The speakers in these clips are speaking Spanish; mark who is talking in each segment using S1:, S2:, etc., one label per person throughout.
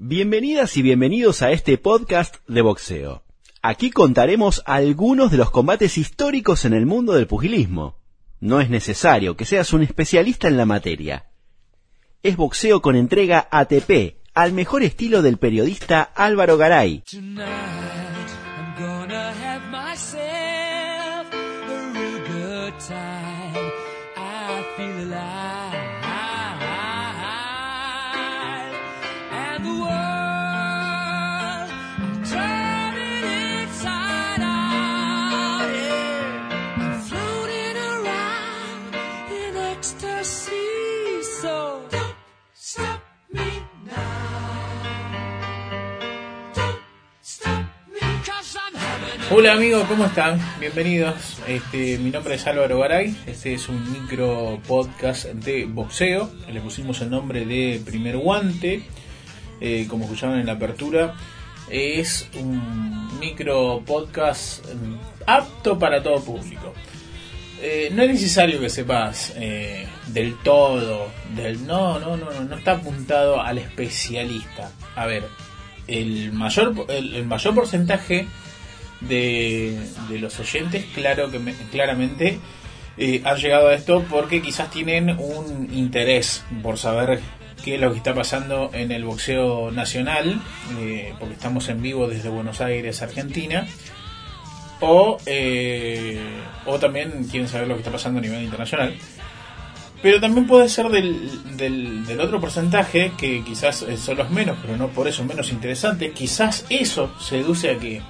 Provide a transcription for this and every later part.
S1: Bienvenidas y bienvenidos a este podcast de boxeo. Aquí contaremos algunos de los combates históricos en el mundo del pugilismo. No es necesario que seas un especialista en la materia. Es boxeo con entrega ATP, al mejor estilo del periodista Álvaro Garay.
S2: Hola amigos, ¿cómo están? Bienvenidos. Este, mi nombre es Álvaro Garay. Este es un micro podcast de boxeo. Le pusimos el nombre de Primer Guante. Eh, como escucharon en la apertura, es un micro podcast apto para todo público. Eh, no es necesario que sepas eh, del todo, del no, no, no, no, no está apuntado al especialista. A ver, el mayor, el mayor porcentaje de, de los oyentes, claro que me- claramente eh, han llegado a esto porque quizás tienen un interés por saber qué es lo que está pasando en el boxeo nacional, eh, porque estamos en vivo desde Buenos Aires, Argentina, o, eh, o también quieren saber lo que está pasando a nivel internacional. Pero también puede ser del, del, del otro porcentaje, que quizás son los menos, pero no por eso menos interesantes. Quizás eso seduce a que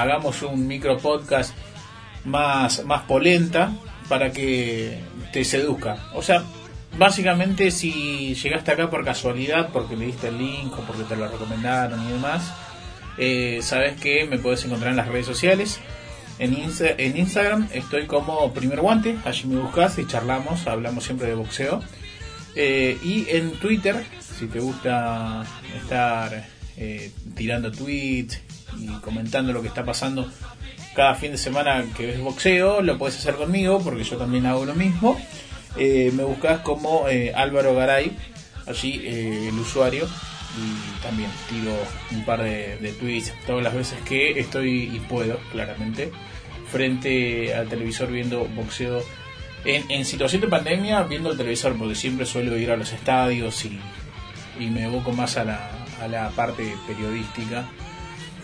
S2: hagamos un micro podcast más, más polenta para que te seduzca. O sea, básicamente si llegaste acá por casualidad, porque le diste el link o porque te lo recomendaron y demás, eh, sabes que me puedes encontrar en las redes sociales. En, Insta- en Instagram estoy como Primer Guante, allí me buscas y charlamos, hablamos siempre de boxeo. Eh, y en Twitter, si te gusta estar eh, tirando tweets y comentando lo que está pasando cada fin de semana que ves boxeo, lo puedes hacer conmigo porque yo también hago lo mismo. Eh, me buscas como eh, Álvaro Garay, allí eh, el usuario, y también tiro un par de, tweets todas las veces que estoy y puedo, claramente, frente al televisor viendo boxeo. En, en situación de pandemia, viendo el televisor, porque siempre suelo ir a los estadios y, y me evoco más a la, a la parte periodística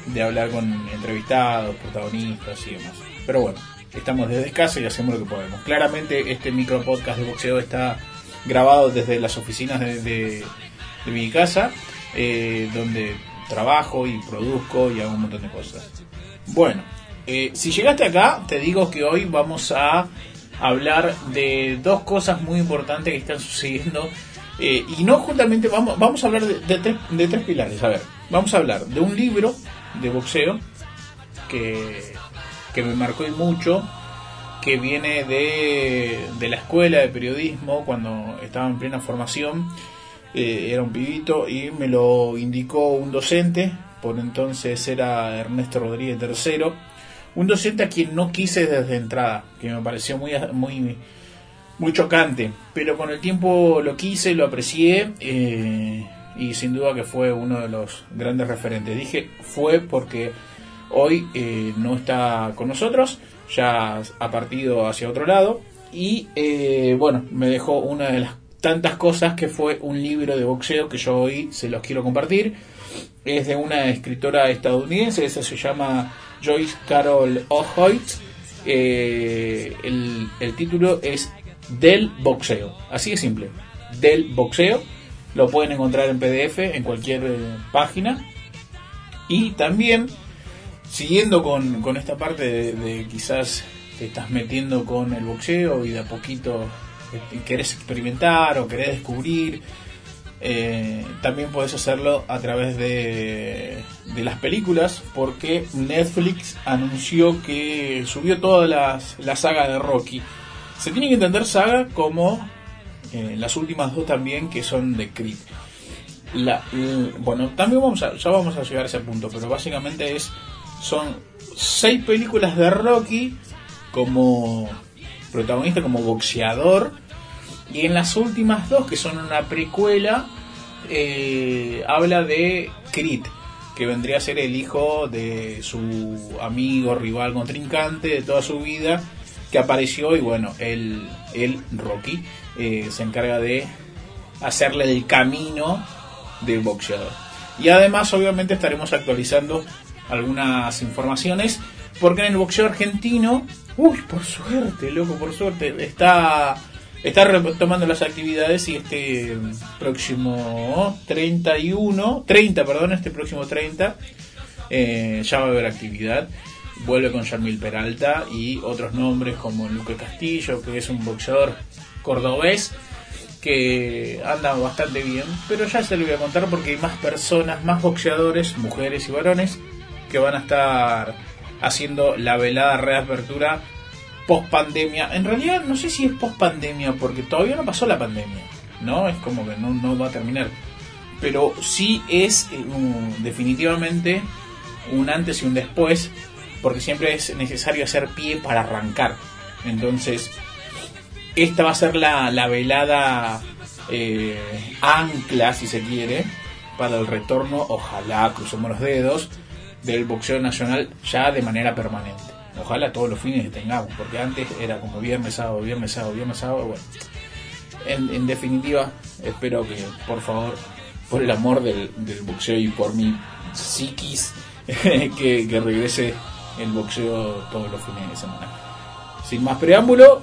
S2: de hablar con entrevistados, protagonistas y demás. Pero bueno, estamos desde casa y hacemos lo que podemos. Claramente este micro podcast de boxeo está grabado desde las oficinas de, de- mi casa, eh, donde trabajo y produzco y hago un montón de cosas. Bueno, eh, si llegaste acá, te digo que hoy vamos a hablar de dos cosas muy importantes que están sucediendo. eh, y no justamente vamos, vamos a hablar de, de tres, de tres pilares. A ver, vamos a hablar de un libro de boxeo que, que me marcó y mucho, que viene de, de la escuela de periodismo cuando estaba en plena formación. Eh, era un pibito y me lo indicó un docente, por entonces era Ernesto Rodríguez III, un docente a quien no quise desde entrada, que me pareció muy, muy, muy chocante, pero con el tiempo lo quise, lo aprecié eh, y sin duda que fue uno de los grandes referentes. Dije fue porque hoy eh, no está con nosotros, ya ha partido hacia otro lado y eh, bueno, me dejó una de las tantas cosas que fue un libro de boxeo que yo hoy se los quiero compartir. Es de una escritora estadounidense, esa se llama Joyce Carol Ohoyt. Eh, el, el título es Del Boxeo, así de simple, Del Boxeo. Lo pueden encontrar en PDF en cualquier eh, página. Y también, siguiendo con, con esta parte de, quizás te estás metiendo con el boxeo y de a poquito eh, querés experimentar o querés descubrir, eh, también puedes hacerlo a través de, de las películas porque Netflix anunció que subió toda las- la saga de Rocky. Se tiene que entender saga como eh, las últimas dos también que son de Creed. La, bueno, también vamos a, ya vamos a llegar a ese punto, pero básicamente es son seis películas de Rocky como protagonista, como boxeador, y en las últimas dos, que son una precuela, eh, habla de Crit, que vendría a ser el hijo de su amigo, rival, contrincante de toda su vida, que apareció y bueno, él, él Rocky, eh, se encarga de hacerle el camino del boxeador. Y además, obviamente, estaremos actualizando algunas informaciones, porque en el boxeo argentino, uy, por suerte, loco, por suerte, está, está retomando las actividades y este próximo 31, 30, perdón, este próximo 30, eh, ya va a haber actividad. Vuelve con Yarmil Peralta y otros nombres como Luque Castillo, que es un boxeador cordobés que anda bastante bien, pero ya se lo voy a contar porque hay más personas, más boxeadores, mujeres y varones, que van a estar haciendo la velada reapertura post pandemia. En realidad no sé si es post pandemia porque todavía no pasó la pandemia, ¿no? Es como que no, no va a terminar. Pero sí es eh, definitivamente un antes y un después, porque siempre es necesario hacer pie para arrancar. Entonces, esta va a ser la, la velada eh, ancla, si se quiere, para el retorno, ojalá, crucemos los dedos, del boxeo nacional ya de manera permanente. Ojalá todos los fines que tengamos, porque antes era como viernes, sábado, viernes, sábado, viernes, sábado, bueno. En, definitiva, espero que, por favor, por el amor del, del boxeo y por mi psiquis, que regrese el boxeo todos los fines de semana. Sin más preámbulo,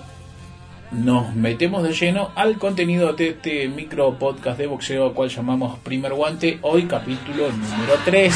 S2: nos metemos de lleno al contenido de este micro podcast de boxeo, cual llamamos Primer Guante, hoy capítulo número 3.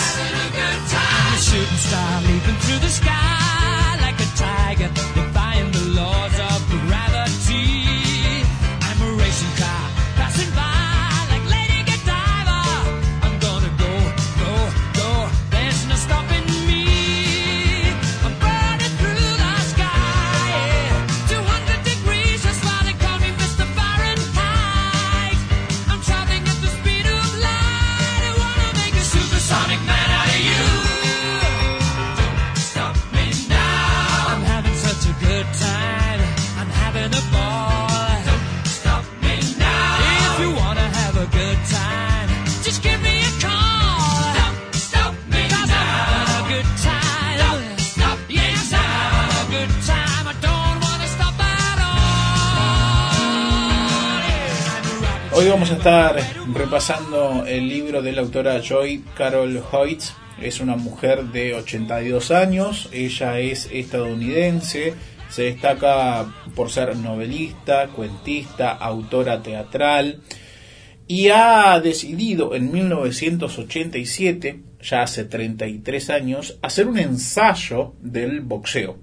S2: Hoy vamos a estar repasando el libro de la autora Joy Carol Hoyt. Es una mujer de 82 años, ella es estadounidense, se destaca por ser novelista, cuentista, autora teatral y ha decidido en 1987, ya hace 33 años, hacer un ensayo del boxeo.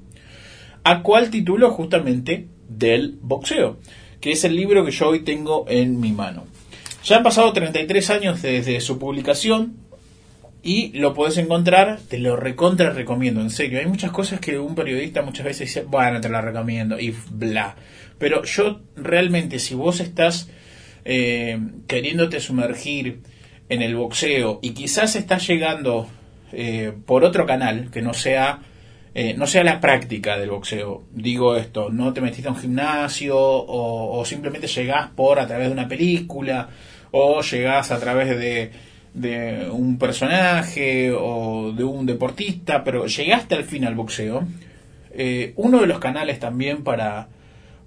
S2: ¿A cuál título? Justamente del boxeo, que es el libro que yo hoy tengo en mi mano. Ya han pasado 33 años desde su publicación y lo podés encontrar, te lo recontra recomiendo, en serio. Hay muchas cosas que un periodista muchas veces dice, bueno, te la recomiendo y bla. Pero yo realmente, si vos estás eh, queriéndote sumergir en el boxeo y quizás estás llegando eh, por otro canal que no sea eh, no sea la práctica del boxeo. Digo esto, no te metiste a un gimnasio o, simplemente llegás por a través de una película o llegás a través de, de un personaje o de un deportista, pero llegaste al fin al boxeo. Eh, uno de los canales también para,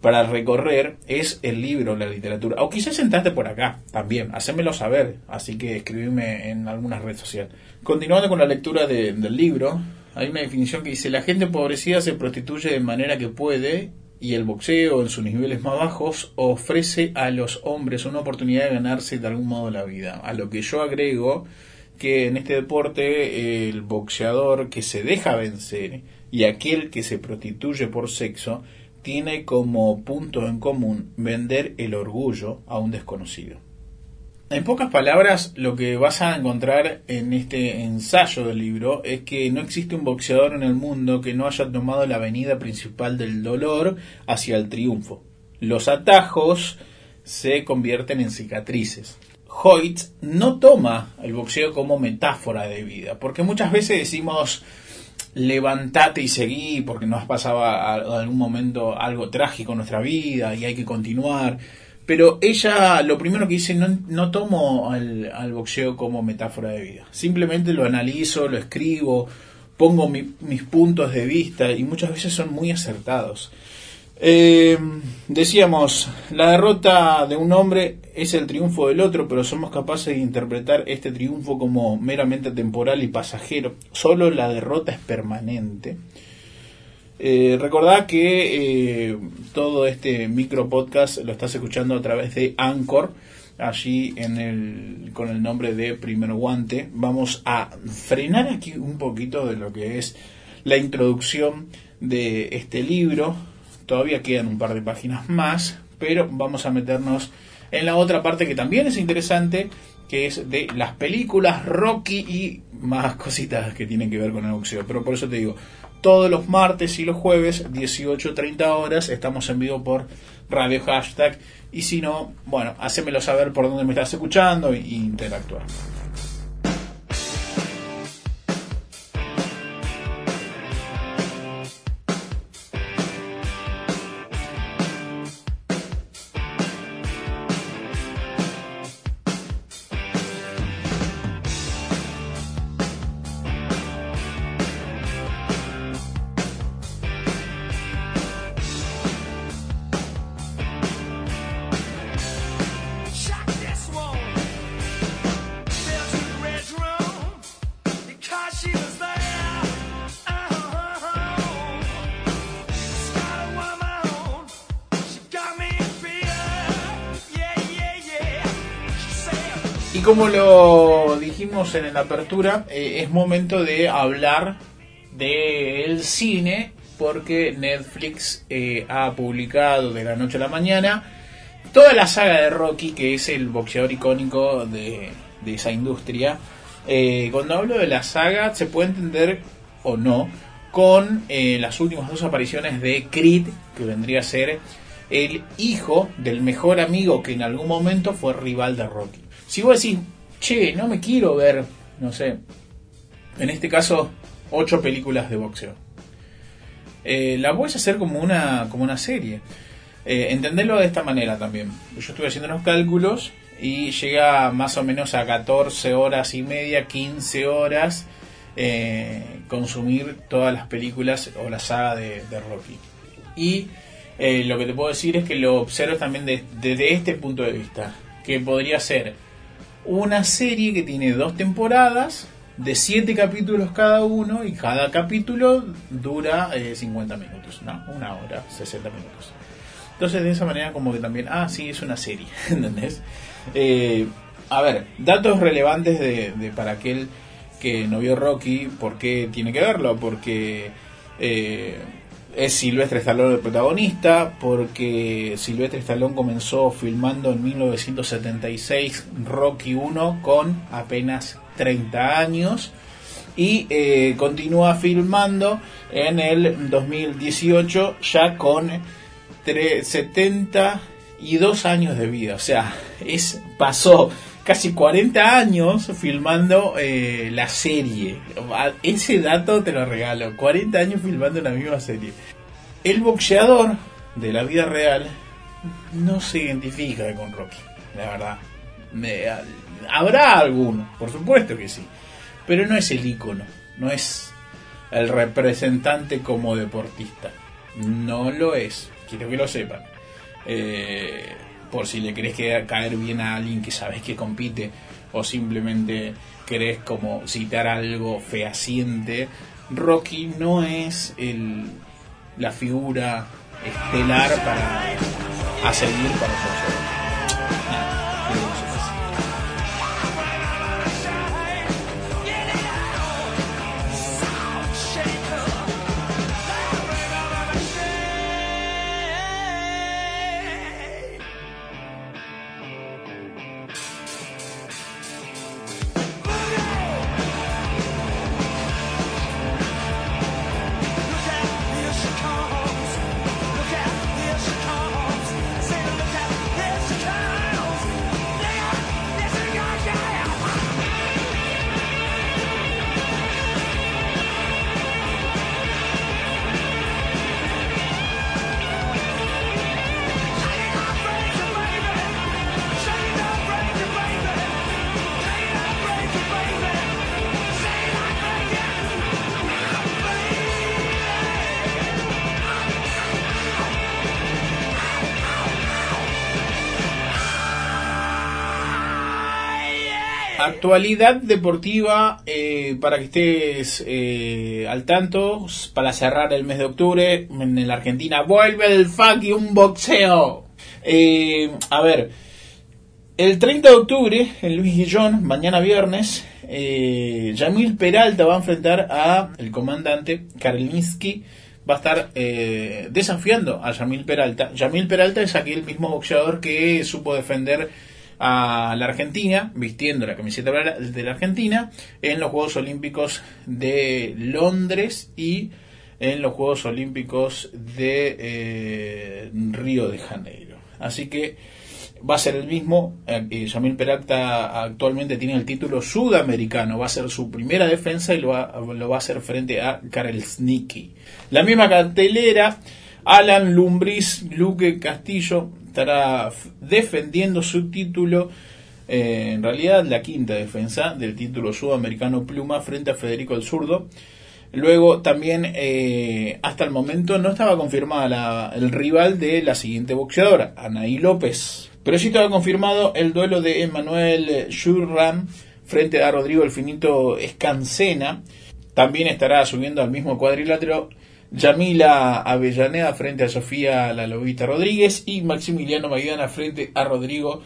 S2: para recorrer es el libro, la literatura. O quizás sentarte por acá también, hacémelo saber. Así que escribime en alguna red social. Continuando con la lectura de- del libro, hay una definición que dice: La gente empobrecida se prostituye de manera que puede. Y el boxeo, en sus niveles más bajos, ofrece a los hombres una oportunidad de ganarse de algún modo la vida. A lo que yo agrego que en este deporte el boxeador que se deja vencer y aquel que se prostituye por sexo tiene como punto en común vender el orgullo a un desconocido. En pocas palabras, lo que vas a encontrar en este ensayo del libro es que no existe un boxeador en el mundo que no haya tomado la avenida principal del dolor hacia el triunfo. Los atajos se convierten en cicatrices. Hoyt no toma el boxeo como metáfora de vida, porque muchas veces decimos levantate y seguí porque nos pasaba algún momento algo trágico en nuestra vida y hay que continuar. Pero ella lo primero que dice, no, no tomo al, al boxeo como metáfora de vida. Simplemente lo analizo, lo escribo, pongo mi- mis puntos de vista y muchas veces son muy acertados. Eh, decíamos, la derrota de un hombre es el triunfo del otro, pero somos capaces de interpretar este triunfo como meramente temporal y pasajero. Solo la derrota es permanente. Eh, recordad que eh, todo este micro podcast lo estás escuchando a través de Anchor, allí en el, con el nombre de Primer Guante. Vamos a frenar aquí un poquito de lo que es la introducción de este libro. Todavía quedan un par de páginas más, pero vamos a meternos en la otra parte que también es interesante, que es de las películas Rocky y más cositas que tienen que ver con el boxeo. Pero por eso te digo, todos los martes y los jueves, 18.30 horas, estamos en vivo por Radio Hashtag. Y si no, bueno, hacémelo saber por dónde me estás escuchando e interactuar. Como lo dijimos en la apertura, eh, es momento de hablar del cine porque Netflix eh, ha publicado de la noche a la mañana toda la saga de Rocky, que es el boxeador icónico de, esa industria. Eh, cuando hablo de la saga, se puede entender o no con eh, las últimas dos apariciones de Creed, que vendría a ser el hijo del mejor amigo que en algún momento fue rival de Rocky. Si vos decís, che, no me quiero ver, no sé, en este caso, ocho películas de boxeo. Eh, la puedes hacer como una, como una serie. Eh, entenderlo de esta manera también. Yo estuve haciendo unos cálculos y llega más o menos a 14 horas y media, 15 horas eh, consumir todas las películas o la saga de, Rocky. Y eh, lo que te puedo decir es que lo observo también de- desde este punto de vista, que podría ser una serie que tiene dos temporadas de siete capítulos cada uno y cada capítulo dura eh, 50 minutos, ¿no? Una hora, 60 minutos. Entonces de esa manera como que también, ah, sí, es una serie, ¿entendés? Eh, a ver, datos relevantes de, para aquel que no vio Rocky, ¿por qué tiene que verlo? Porque eh, es Silvestre Stallone el protagonista, porque Silvestre Stallone comenzó filmando en 1976 Rocky 1 con apenas 30 años y eh, continúa filmando en el 2018 ya con tre- 72 años de vida. O sea, es pasó casi 40 años filmando eh, la serie. Ese dato te lo regalo. 40 años filmando la misma serie. El boxeador de la vida real no se identifica con Rocky, la verdad. Habrá alguno, por supuesto que sí. Pero no es el ícono, no es el representante como deportista. No lo es, quiero que lo sepan. Eh, por si le querés que- caer bien a alguien que sabes que compite o simplemente querés como citar algo fehaciente, Rocky no es el, la figura estelar para a seguir para nosotros. Actualidad deportiva eh, para que estés eh, al tanto para cerrar el mes de octubre en la Argentina vuelve el fucking boxeo. Eh, a ver el 30 de octubre en Luis Guillón mañana viernes eh, Yamil Peralta va a enfrentar a el comandante Karlinski va a estar desafiando a Yamil Peralta. Yamil Peralta es aquel mismo boxeador que supo defender a la Argentina, vistiendo la camiseta de la Argentina, en los Juegos Olímpicos de Londres y en los Juegos Olímpicos de eh, Río de Janeiro. Así que va a ser el mismo. Eh, Yamil Peralta actualmente tiene el título sudamericano. Va a ser su primera defensa y lo va, lo va a hacer frente a Karel Snicki. La misma cartelera. Alan Lumbriz, Luque Castillo estará defendiendo su título, eh, en realidad la quinta defensa del título sudamericano Pluma frente a Federico el Zurdo. Luego también, eh, hasta el momento, no estaba confirmada la, el rival de la siguiente boxeadora, Anaí López. Pero sí estaba confirmado el duelo de Emanuel Shurram frente a Rodrigo el Finito Escancena. También estará subiendo al mismo cuadrilátero Yamila Avellaneda frente a Sofía La Lobita Rodríguez y Maximiliano Maidana frente a Rodrigo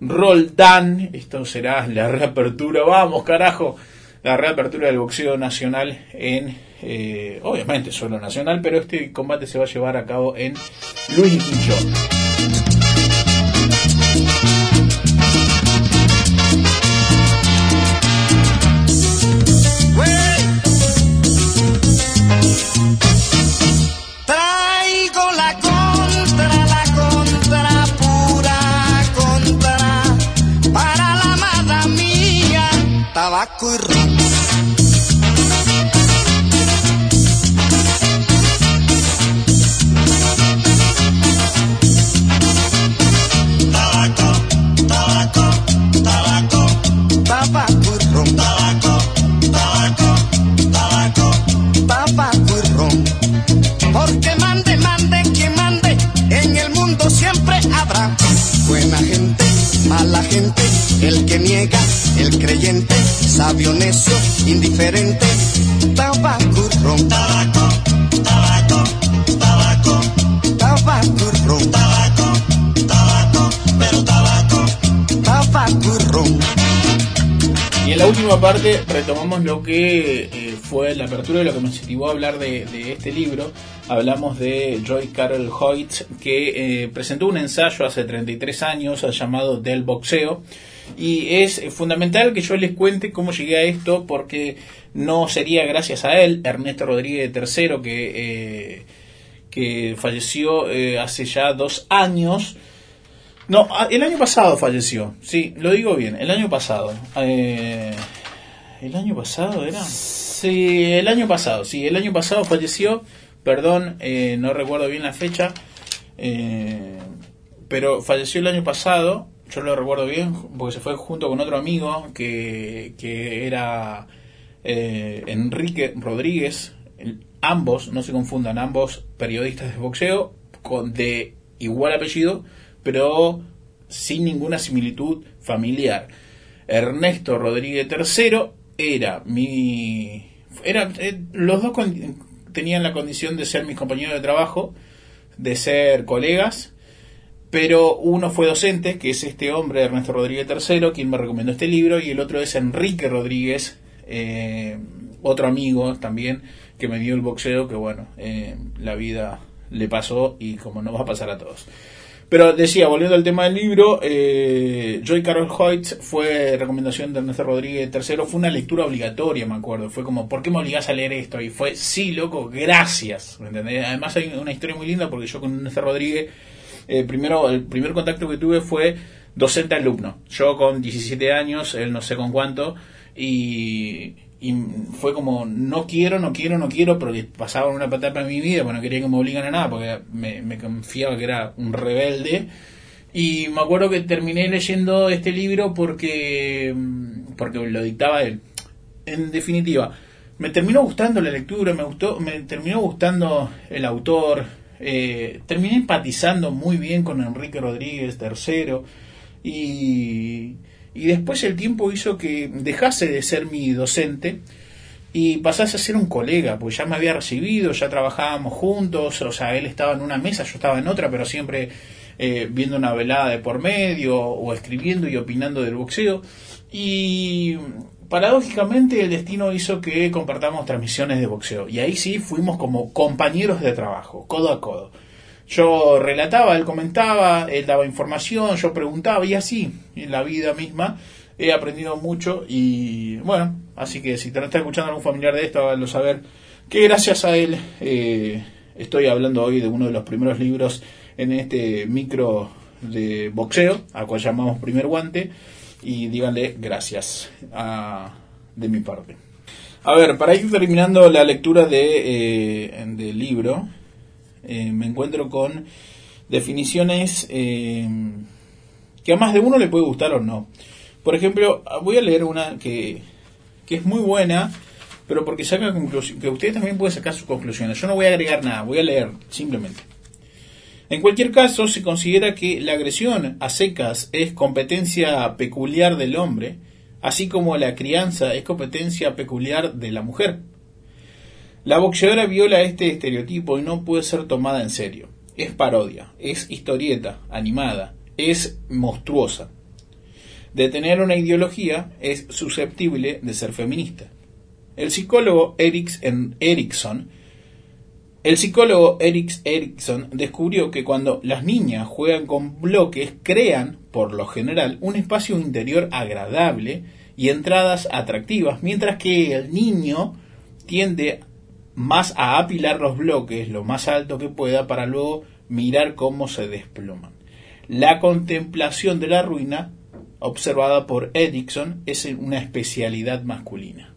S2: Roldán. Esto será la reapertura, vamos carajo, la reapertura del boxeo nacional en, eh, obviamente solo nacional, pero este combate se va a llevar a cabo en Luis Guillón.
S3: Tabaco y ron. Tabaco, tabaco, tabaco, tabaco y. Tabaco. Porque mande, mande, quien mande, en el mundo siempre habrá buena gente, mala gente, el que niega, el creyente, sabio, necio, indiferente, tabaco y ron. Tabaco, tabaco, tabaco, tabaco y ron. Tabaco, tabaco, pero tabaco, tabaco y ron.
S2: Y en la última parte retomamos lo que eh, fue la apertura de lo que me motivó a hablar de, de este libro. Hablamos de Joy Carol Hoyt, que eh, presentó un ensayo hace 33 años llamado Del Boxeo. Y es fundamental que yo les cuente cómo llegué a esto, porque no sería gracias a él, Ernesto Rodríguez III, que, eh, que falleció eh, hace ya dos años. No, a- el año pasado falleció, sí, lo digo bien, el año pasado. Eh, ¿El año pasado era? Sí, el año pasado, sí, el año pasado falleció, perdón, eh, no recuerdo bien la fecha, eh, pero falleció el año pasado, yo lo recuerdo bien, porque se fue junto con otro amigo que, que era eh, Enrique Rodríguez, ambos, no se confundan, ambos periodistas de boxeo, con, de igual apellido, pero sin ninguna similitud familiar. Ernesto Rodríguez III era mi... Era, eh, los dos con- tenían la condición de ser mis compañeros de trabajo, de ser colegas, pero uno fue docente, que es este hombre, Ernesto Rodríguez III, quien me recomendó este libro, y el otro es Enrique Rodríguez, eh, otro amigo también, que me dio el boxeo, que bueno, eh, la vida le pasó y como no va a pasar a todos. Pero decía, volviendo al tema del libro, eh, Joy Carol Hoyt fue recomendación de Ernesto Rodríguez III, fue una lectura obligatoria, me acuerdo. Fue como, ¿por qué me obligás a leer esto? Y fue, sí, loco, gracias. ¿me entendés? Además hay una historia muy linda porque yo con Ernesto Rodríguez, eh, primero, el primer contacto que tuve fue docente-alumno. Yo con 17 años, él no sé con cuánto, y, y fue como, no quiero, no quiero, no quiero, porque pasaba una etapa en mi vida, porque no quería que me obligan a nada, porque me, me confiaba que era un rebelde. Y me acuerdo que terminé leyendo este libro porque, porque lo dictaba él. En definitiva, me terminó gustando la lectura, me gustó, me terminó gustando el autor, eh, terminé empatizando muy bien con Enrique Rodríguez III y, Y después el tiempo hizo que dejase de ser mi docente y pasase a ser un colega, pues ya me había recibido, ya trabajábamos juntos, o sea, él estaba en una mesa, yo estaba en otra, pero siempre eh, viendo una velada de por medio o escribiendo y opinando del boxeo. Y paradójicamente el destino hizo que compartamos transmisiones de boxeo. Y ahí sí fuimos como compañeros de trabajo, codo a codo. Yo relataba, él comentaba, él daba información, yo preguntaba y así, en la vida misma, he aprendido mucho y bueno, así que si te está escuchando algún familiar de esto, háganlo saber que gracias a él eh, estoy hablando hoy de uno de los primeros libros en este micro de boxeo, a cual llamamos Primer Guante, y díganle gracias a- de mi parte. A ver, para ir terminando la lectura de, eh, del libro, eh, me encuentro con definiciones eh, que a más de uno le puede gustar o no. Por ejemplo, voy a leer una que, que es muy buena, pero porque saca conclusiones, que ustedes también pueden sacar sus conclusiones. Yo no voy a agregar nada, voy a leer simplemente. En cualquier caso, se considera que la agresión a secas es competencia peculiar del hombre, así como la crianza es competencia peculiar de la mujer. La boxeadora viola este estereotipo y no puede ser tomada en serio. Es parodia, es historieta, animada, es monstruosa. De tener una ideología, es susceptible de ser feminista. El psicólogo Erikson el psicólogo Eriks Erikson descubrió que cuando las niñas juegan con bloques, crean, por lo general, un espacio interior agradable y entradas atractivas, mientras que el niño tiende más a apilar los bloques lo más alto que pueda para luego mirar cómo se desploman. La contemplación de la ruina, observada por Erikson, es una especialidad masculina.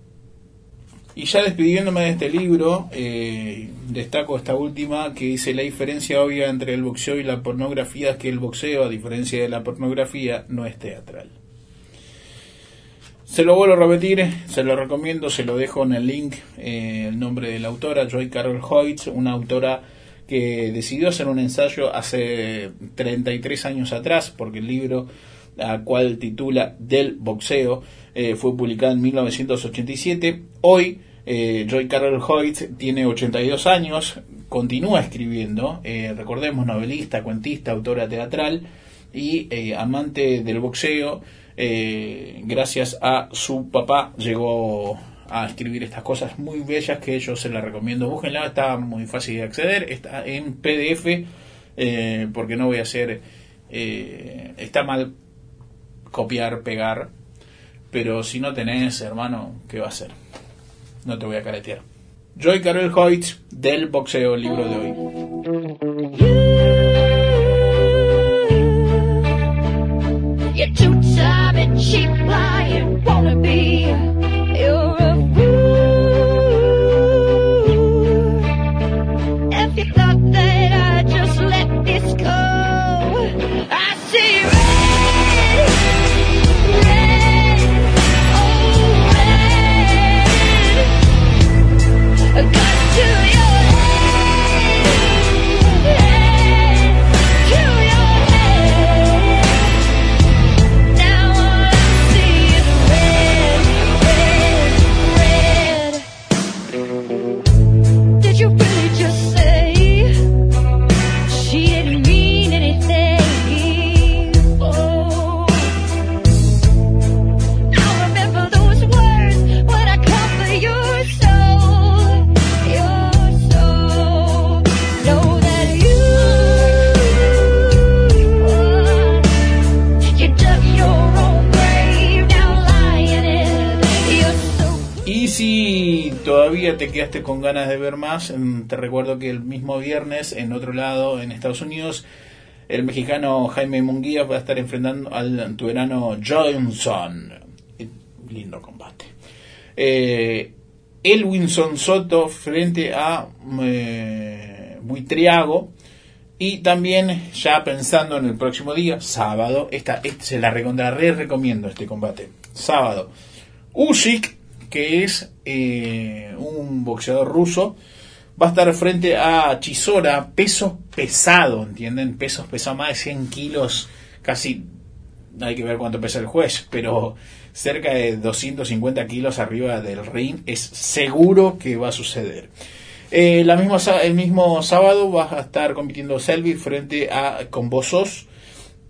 S2: Y ya despidiéndome de este libro, eh, destaco esta última que dice la diferencia obvia entre el boxeo y la pornografía es que el boxeo, a diferencia de la pornografía, no es teatral. Se lo vuelvo a repetir, se lo recomiendo, se lo dejo en el link, eh, el nombre de la autora, Joy Carol Hoyt, una autora que decidió hacer un ensayo hace 33 años atrás, porque el libro a cual titula Del boxeo eh, fue publicado en 1987. Hoy eh, Joy Carol Hoyt tiene 82 años, continúa escribiendo, eh, recordemos, novelista, cuentista, autora teatral y eh, amante del boxeo. gracias a su papá llegó a escribir estas cosas muy bellas que yo se las recomiendo. Búsquenla, está muy fácil de acceder, está en PDF, porque no voy a hacer, está mal copiar, pegar, pero si no tenés, hermano, ¿qué va a hacer? No te voy a caretear. Joy Carol Hoyt del boxeo, libro de hoy. Todavía te quedaste con ganas de ver más, te recuerdo que el mismo viernes, en otro lado, en Estados Unidos, el mexicano Jaime Munguía va a estar enfrentando al tuerano Johnson. Lindo combate. Eh, Elwinson Soto frente a eh, Buitriago. Y también, ya pensando en el próximo día, sábado, esta, se la recontra re recomiendo este combate. Sábado, Usyk, que es eh, un boxeador ruso, va a estar frente a Chisora, peso pesado, ¿entienden? Pesos pesados, más de 100 kilos, casi hay que ver cuánto pesa el juez, pero cerca de 250 kilos arriba del ring es seguro que va a suceder. Eh, la misma, el mismo sábado va a estar compitiendo Selby frente a Convosos.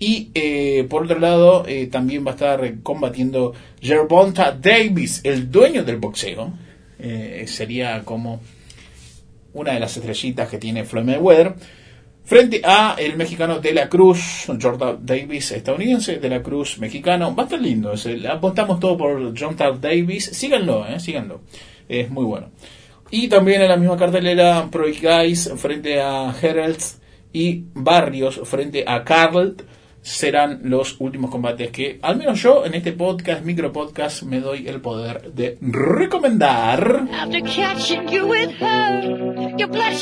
S2: Y eh, por otro lado, eh, también va a estar combatiendo Gervonta Davis, el dueño del boxeo. Eh, sería como una de las estrellitas que tiene Floyd Mayweather. Frente a el mexicano De La Cruz, Jordan Davis estadounidense, De La Cruz mexicano. Va a estar lindo. apostamos todo por Jordan Davis. Síganlo, síganlo. Es muy bueno. Y también en la misma cartelera, Pro Guys frente a Heralds y Barrios frente a Carl serán los últimos combates que, al menos yo en este podcast, micro podcast, me doy el poder de recomendar.
S4: After catching you with her, your blood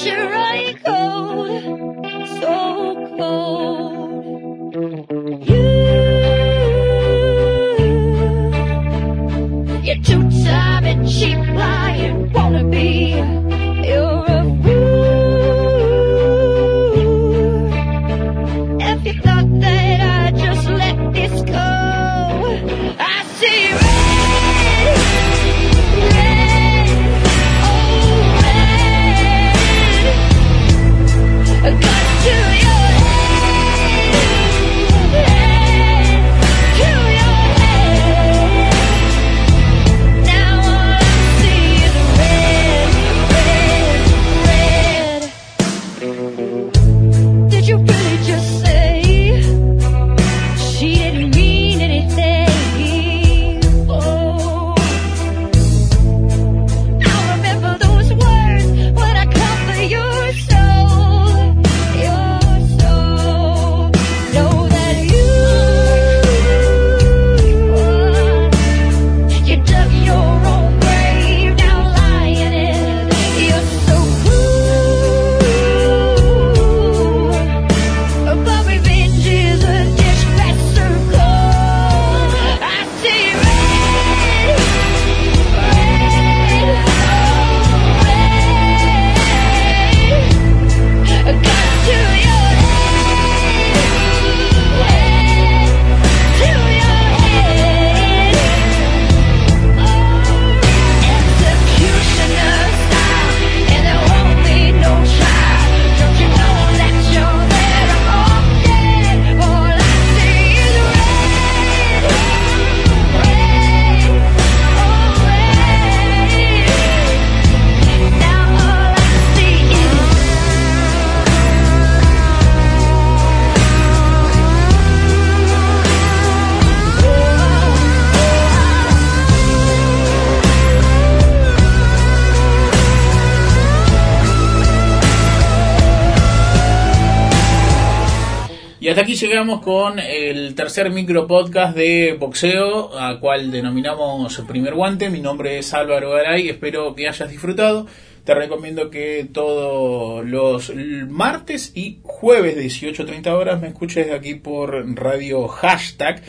S2: Y hasta aquí llegamos con el tercer micro podcast de boxeo, a cual denominamos Primer Guante. Mi nombre es Álvaro Garay, espero que hayas disfrutado. Te recomiendo que todos los martes y jueves de 18.30 horas me escuches aquí por radio hashtag.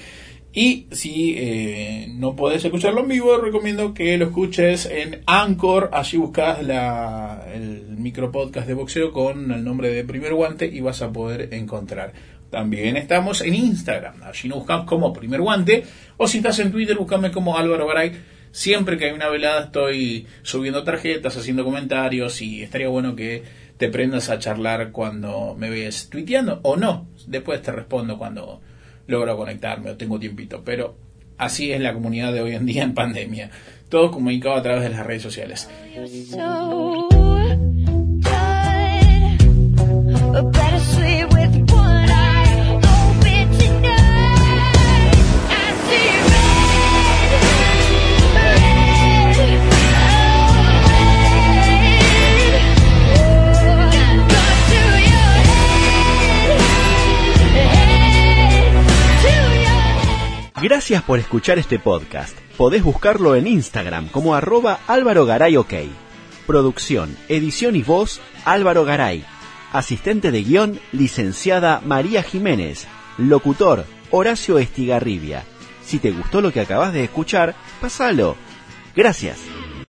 S2: Y si eh, no podés escucharlo en vivo, recomiendo que lo escuches en Anchor. Allí buscas la, el micro podcast de boxeo con el nombre de Primer Guante y vas a poder encontrar. También estamos en Instagram. Allí nos buscamos como Primer Guante. O si estás en Twitter, buscame como Álvaro Garay. Siempre que hay una velada estoy subiendo tarjetas, haciendo comentarios y estaría bueno que te prendas a charlar cuando me ves tuiteando o no. Después te respondo cuando logro conectarme o tengo tiempito. Pero así es la comunidad de hoy en día en pandemia. Todo comunicado a través de las redes sociales.
S1: Gracias por escuchar este podcast. Podés buscarlo en Instagram como arroba Álvaro Garay OK. Producción, edición y voz Álvaro Garay. Asistente de guion, licenciada María Jiménez. Locutor, Horacio Estigarribia. Si te gustó lo que acabas de escuchar, pasalo. Gracias.